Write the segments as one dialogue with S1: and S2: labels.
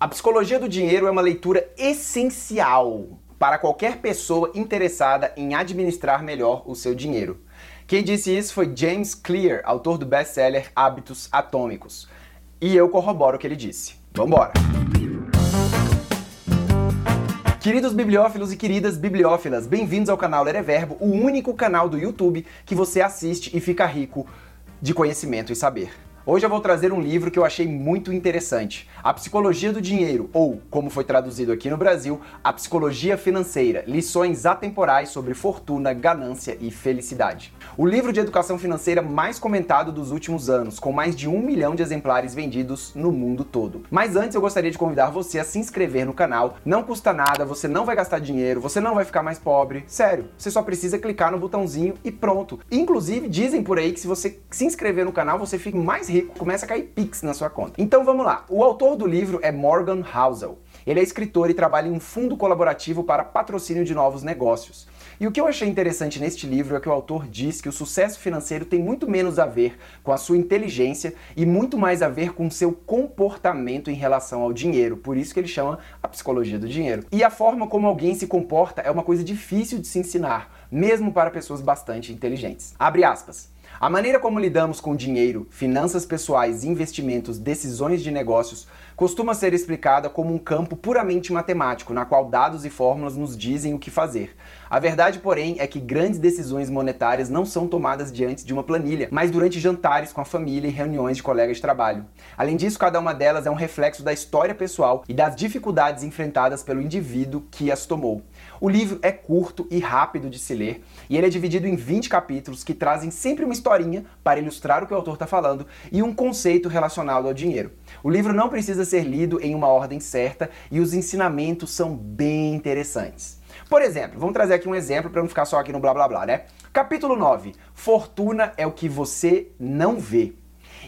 S1: A Psicologia do Dinheiro é uma leitura essencial para qualquer pessoa interessada em administrar melhor o seu dinheiro. Quem disse isso foi James Clear, autor do best-seller Hábitos Atômicos. E eu corroboro o que ele disse. Vambora! Queridos bibliófilos e queridas bibliófilas, bem-vindos ao canal Ler é Verbo, o único canal do YouTube que você assiste e fica rico de conhecimento e saber. Hoje eu vou trazer um livro que eu achei muito interessante, A Psicologia do Dinheiro, ou, como foi traduzido aqui no Brasil, A Psicologia Financeira, lições atemporais sobre fortuna, ganância e felicidade. O livro de educação financeira mais comentado dos últimos anos, com mais de um milhão de exemplares vendidos no mundo todo. Mas antes eu gostaria de convidar você a se inscrever no canal, não custa nada, você não vai gastar dinheiro, você não vai ficar mais pobre, sério, você só precisa clicar no botãozinho e pronto. Inclusive, dizem por aí que se você se inscrever no canal, você fica mais rico rico, começa a cair pix na sua conta. Então vamos lá. O autor do livro é Morgan Housel. Ele é escritor e trabalha em um fundo colaborativo para patrocínio de novos negócios. E o que eu achei interessante neste livro é que o autor diz que o sucesso financeiro tem muito menos a ver com a sua inteligência e muito mais a ver com o seu comportamento em relação ao dinheiro. Por isso que ele chama a psicologia do dinheiro. E a forma como alguém se comporta é uma coisa difícil de se ensinar, mesmo para pessoas bastante inteligentes. Abre aspas. A maneira como lidamos com dinheiro, finanças pessoais, investimentos, decisões de negócios costuma ser explicada como um campo puramente matemático, na qual dados e fórmulas nos dizem o que fazer. A verdade, porém, é que grandes decisões monetárias não são tomadas diante de uma planilha, mas durante jantares com a família e reuniões de colegas de trabalho. Além disso, cada uma delas é um reflexo da história pessoal e das dificuldades enfrentadas pelo indivíduo que as tomou. O livro é curto e rápido de se ler, e ele é dividido em 20 capítulos que trazem sempre uma historinha para ilustrar o que o autor está falando e um conceito relacionado ao dinheiro. O livro não precisa ser lido em uma ordem certa e os ensinamentos são bem interessantes. Por exemplo, vamos trazer aqui um exemplo para não ficar só aqui no blá blá blá, né? Capítulo 9: Fortuna é o que você não vê.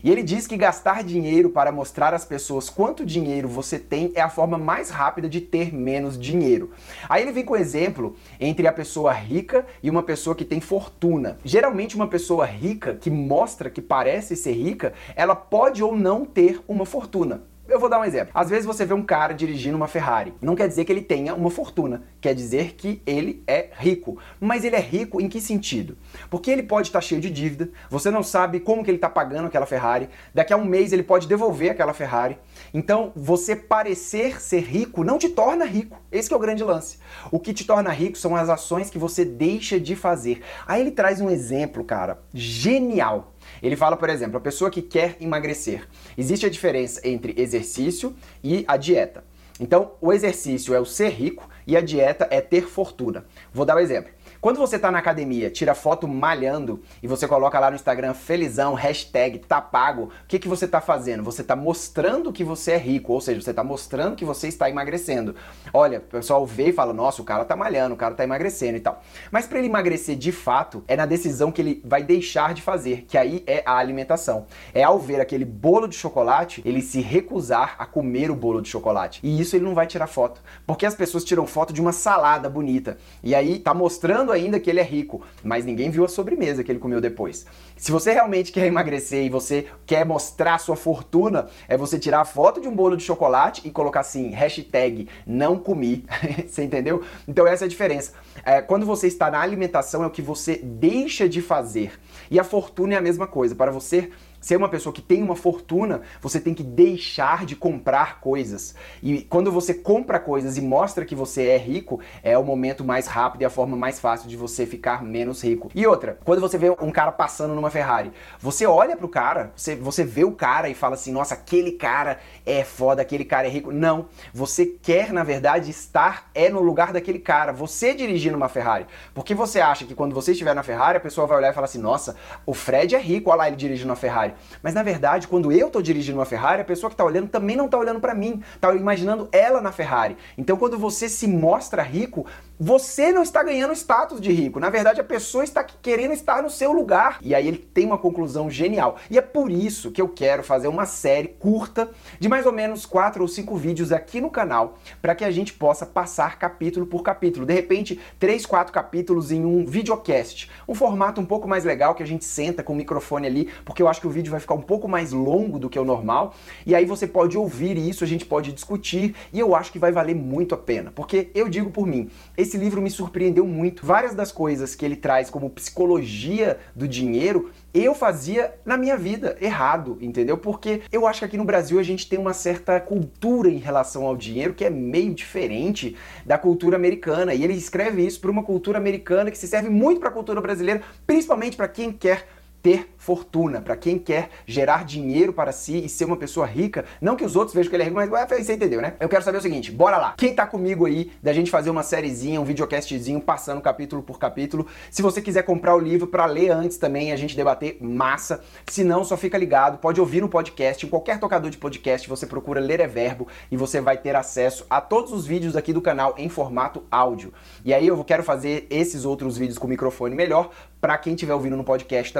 S1: E ele diz que gastar dinheiro para mostrar às pessoas quanto dinheiro você tem é a forma mais rápida de ter menos dinheiro. Aí ele vem com o exemplo entre a pessoa rica e uma pessoa que tem fortuna. Geralmente, uma pessoa rica que mostra que parece ser rica, ela pode ou não ter uma fortuna. Eu vou dar um exemplo. Às vezes você vê um cara dirigindo uma Ferrari. Não quer dizer que ele tenha uma fortuna, quer dizer que ele é rico. Mas ele é rico em que sentido? Porque ele pode estar cheio de dívida, você não sabe como que ele está pagando aquela Ferrari, daqui a um mês ele pode devolver aquela Ferrari. Então, você parecer ser rico não te torna rico. Esse é o grande lance. O que te torna rico são as ações que você deixa de fazer. Aí ele traz um exemplo, cara, genial. Ele fala, por exemplo, a pessoa que quer emagrecer. Existe a diferença entre exercício e a dieta. Então, o exercício é o ser rico e a dieta é ter fortuna. Vou dar um exemplo. Quando você está na academia, tira foto malhando e você coloca lá no Instagram felizão, hashtag tá pago, o que, que você está fazendo? Você está mostrando que você é rico, ou seja, você está mostrando que você está emagrecendo. Olha, o pessoal vê e fala, nossa, o cara tá malhando, o cara tá emagrecendo e tal. Mas para ele emagrecer de fato, é na decisão que ele vai deixar de fazer, que aí é a alimentação. É ao ver aquele bolo de chocolate, ele se recusar a comer o bolo de chocolate. E isso ele não vai tirar foto, porque as pessoas tiram foto de uma salada bonita. E aí tá mostrando ainda que ele é rico, mas ninguém viu a sobremesa que ele comeu depois. Se você realmente quer emagrecer e você quer mostrar sua fortuna, é você tirar a foto de um bolo de chocolate e colocar assim, hashtag não comi. você entendeu? Então essa é a diferença. É, quando você está na alimentação é o que você deixa de fazer. E a fortuna é a mesma coisa. Para você ser uma pessoa que tem uma fortuna, você tem que deixar de comprar coisas. E quando você compra coisas e mostra que você é rico, é o momento mais rápido e a forma mais fácil de você ficar menos rico. E outra, quando você vê um cara passando numa Ferrari, você olha pro cara, você, você vê o cara e fala assim: nossa, aquele cara é foda, aquele cara é rico. Não. Você quer, na verdade, estar é no lugar daquele cara. Você dirigindo uma Ferrari. Porque você acha que quando você estiver na Ferrari, a pessoa vai olhar e falar assim: nossa, o Fred é rico, olha lá ele dirigindo uma Ferrari. Ferrari. Mas na verdade, quando eu estou dirigindo uma Ferrari, a pessoa que está olhando também não está olhando para mim, está imaginando ela na Ferrari. Então quando você se mostra rico, você não está ganhando status de rico. Na verdade, a pessoa está querendo estar no seu lugar. E aí ele tem uma conclusão genial. E é por isso que eu quero fazer uma série curta de mais ou menos quatro ou cinco vídeos aqui no canal, para que a gente possa passar capítulo por capítulo. De repente, três, quatro capítulos em um videocast. Um formato um pouco mais legal que a gente senta com o microfone ali, porque eu acho que o vídeo vai ficar um pouco mais longo do que o normal, e aí você pode ouvir isso, a gente pode discutir, e eu acho que vai valer muito a pena, porque eu digo por mim, esse livro me surpreendeu muito. Várias das coisas que ele traz como psicologia do dinheiro, eu fazia na minha vida errado, entendeu? Porque eu acho que aqui no Brasil a gente tem uma certa cultura em relação ao dinheiro que é meio diferente da cultura americana. E ele escreve isso para uma cultura americana que se serve muito para a cultura brasileira, principalmente para quem quer ter fortuna, para quem quer gerar dinheiro para si e ser uma pessoa rica. Não que os outros vejam que ele é rico, mas ué, você entendeu, né? Eu quero saber o seguinte, bora lá. Quem tá comigo aí da gente fazer uma sériezinha, um videocastzinho, passando capítulo por capítulo. Se você quiser comprar o livro para ler antes também, a gente debater massa. Se não, só fica ligado, pode ouvir no podcast, em qualquer tocador de podcast, você procura Ler é Verbo e você vai ter acesso a todos os vídeos aqui do canal em formato áudio. E aí eu quero fazer esses outros vídeos com microfone melhor para quem estiver ouvindo no podcast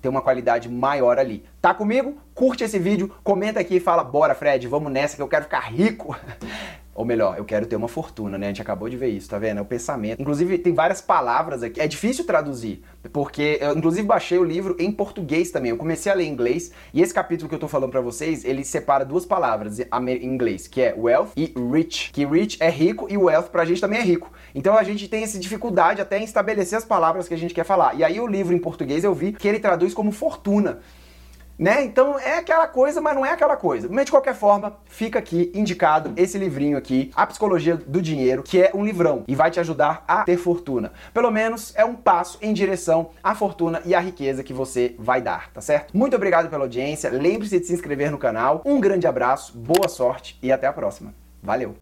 S1: ter uma qualidade maior ali. Tá comigo? Curte esse vídeo, comenta aqui e fala: "Bora, Fred, vamos nessa que eu quero ficar rico". Ou melhor, eu quero ter uma fortuna, né? A gente acabou de ver isso, tá vendo? É o pensamento. Inclusive, tem várias palavras aqui. É difícil traduzir, porque eu, inclusive, baixei o livro em português também. Eu comecei a ler em inglês, e esse capítulo que eu tô falando para vocês, ele separa duas palavras em inglês, que é wealth e rich. Que rich é rico e wealth pra gente também é rico. Então a gente tem essa dificuldade até em estabelecer as palavras que a gente quer falar. E aí o livro em português eu vi que ele traduz como fortuna. Né? Então é aquela coisa, mas não é aquela coisa. Mas de qualquer forma, fica aqui indicado esse livrinho aqui, A Psicologia do Dinheiro, que é um livrão e vai te ajudar a ter fortuna. Pelo menos é um passo em direção à fortuna e à riqueza que você vai dar, tá certo? Muito obrigado pela audiência, lembre-se de se inscrever no canal. Um grande abraço, boa sorte e até a próxima. Valeu.